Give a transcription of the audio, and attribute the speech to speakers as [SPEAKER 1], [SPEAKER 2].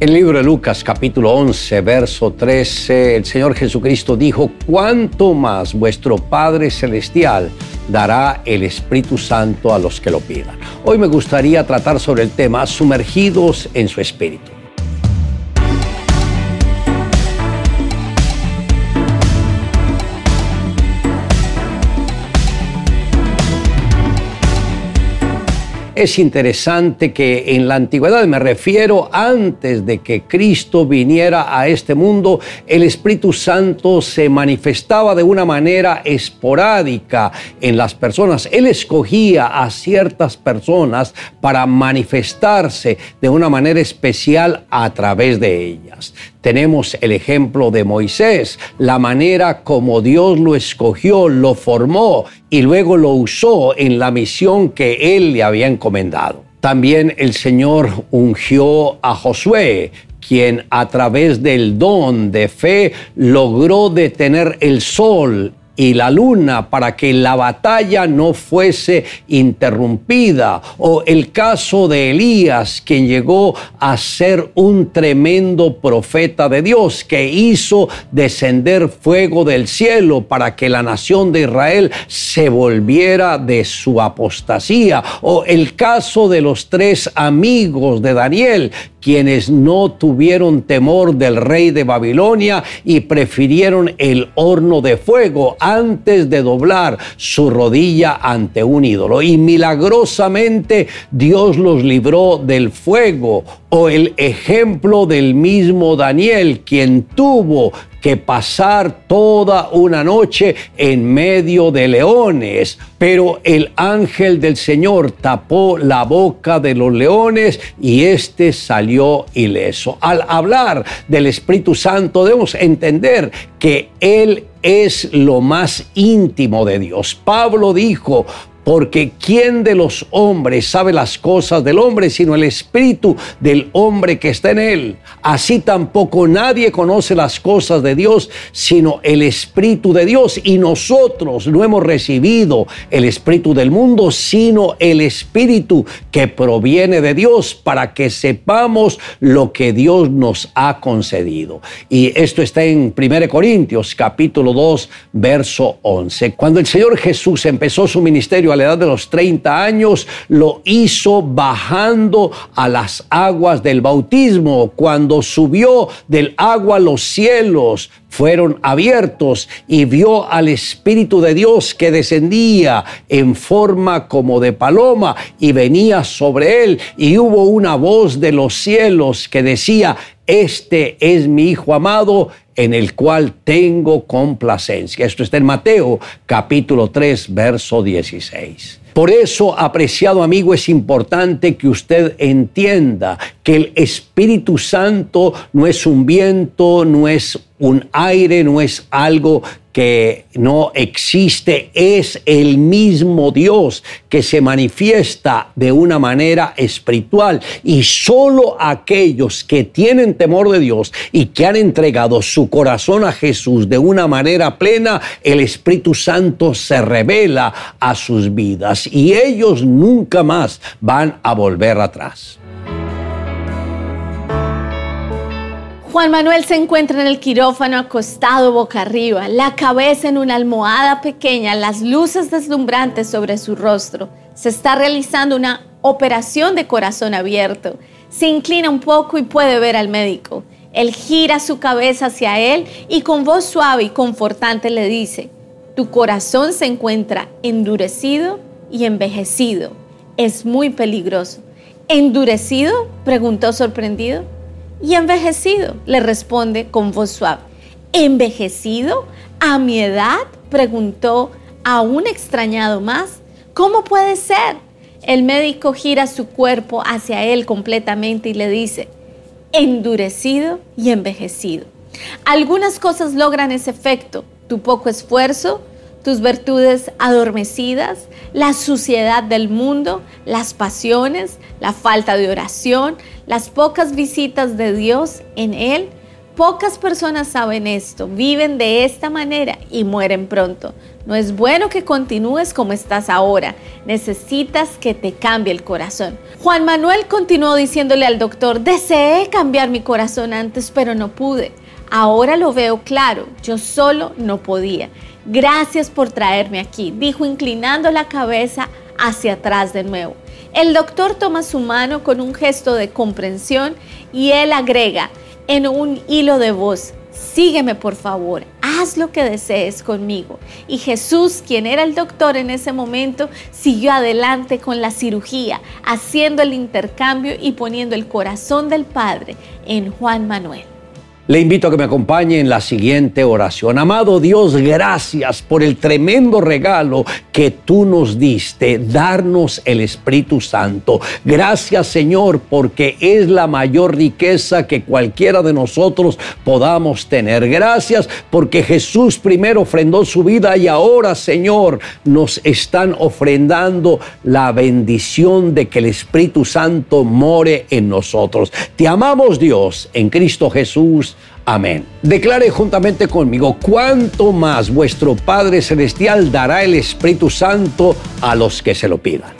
[SPEAKER 1] El libro de Lucas capítulo 11, verso 13, el Señor Jesucristo dijo, ¿cuánto más vuestro Padre Celestial dará el Espíritu Santo a los que lo pidan? Hoy me gustaría tratar sobre el tema sumergidos en su Espíritu. Es interesante que en la antigüedad, me refiero antes de que Cristo viniera a este mundo, el Espíritu Santo se manifestaba de una manera esporádica en las personas. Él escogía a ciertas personas para manifestarse de una manera especial a través de ellas. Tenemos el ejemplo de Moisés, la manera como Dios lo escogió, lo formó y luego lo usó en la misión que él le había encomendado. También el Señor ungió a Josué, quien a través del don de fe logró detener el sol y la luna para que la batalla no fuese interrumpida. O el caso de Elías, quien llegó a ser un tremendo profeta de Dios, que hizo descender fuego del cielo para que la nación de Israel se volviera de su apostasía. O el caso de los tres amigos de Daniel, quienes no tuvieron temor del rey de Babilonia y prefirieron el horno de fuego antes de doblar su rodilla ante un ídolo. Y milagrosamente Dios los libró del fuego. O el ejemplo del mismo Daniel, quien tuvo que pasar toda una noche en medio de leones. Pero el ángel del Señor tapó la boca de los leones y éste salió ileso. Al hablar del Espíritu Santo debemos entender que Él es lo más íntimo de Dios. Pablo dijo, porque ¿quién de los hombres sabe las cosas del hombre sino el espíritu del hombre que está en él? Así tampoco nadie conoce las cosas de Dios sino el espíritu de Dios. Y nosotros no hemos recibido el espíritu del mundo sino el espíritu que proviene de Dios para que sepamos lo que Dios nos ha concedido. Y esto está en 1 Corintios capítulo 2 verso 11. Cuando el Señor Jesús empezó su ministerio, a la edad de los 30 años, lo hizo bajando a las aguas del bautismo. Cuando subió del agua los cielos fueron abiertos y vio al Espíritu de Dios que descendía en forma como de paloma y venía sobre él y hubo una voz de los cielos que decía, este es mi Hijo amado en el cual tengo complacencia. Esto está en Mateo capítulo 3, verso 16. Por eso, apreciado amigo, es importante que usted entienda que el Espíritu Santo no es un viento, no es un aire, no es algo que no existe, es el mismo Dios que se manifiesta de una manera espiritual. Y solo aquellos que tienen temor de Dios y que han entregado su corazón a Jesús de una manera plena, el Espíritu Santo se revela a sus vidas y ellos nunca más van a volver atrás.
[SPEAKER 2] Juan Manuel se encuentra en el quirófano acostado boca arriba, la cabeza en una almohada pequeña, las luces deslumbrantes sobre su rostro. Se está realizando una operación de corazón abierto. Se inclina un poco y puede ver al médico. Él gira su cabeza hacia él y con voz suave y confortante le dice, tu corazón se encuentra endurecido y envejecido. Es muy peligroso. ¿Endurecido? preguntó sorprendido y envejecido, le responde con voz suave. ¿Envejecido? ¿A mi edad? preguntó aún extrañado más. ¿Cómo puede ser? El médico gira su cuerpo hacia él completamente y le dice, endurecido y envejecido. Algunas cosas logran ese efecto, tu poco esfuerzo, tus virtudes adormecidas, la suciedad del mundo, las pasiones, la falta de oración, las pocas visitas de Dios en Él pocas personas saben esto, viven de esta manera y mueren pronto. No es bueno que continúes como estás ahora. Necesitas que te cambie el corazón. Juan Manuel continuó diciéndole al doctor, deseé cambiar mi corazón antes, pero no pude. Ahora lo veo claro, yo solo no podía. Gracias por traerme aquí, dijo inclinando la cabeza hacia atrás de nuevo. El doctor toma su mano con un gesto de comprensión y él agrega en un hilo de voz, sígueme por favor, haz lo que desees conmigo. Y Jesús, quien era el doctor en ese momento, siguió adelante con la cirugía, haciendo el intercambio y poniendo el corazón del Padre en Juan Manuel.
[SPEAKER 1] Le invito a que me acompañe en la siguiente oración. Amado Dios, gracias por el tremendo regalo que tú nos diste, darnos el Espíritu Santo. Gracias Señor, porque es la mayor riqueza que cualquiera de nosotros podamos tener. Gracias porque Jesús primero ofrendó su vida y ahora Señor nos están ofrendando la bendición de que el Espíritu Santo more en nosotros. Te amamos Dios en Cristo Jesús. Amén. Declare juntamente conmigo, cuánto más vuestro Padre Celestial dará el Espíritu Santo a los que se lo pidan.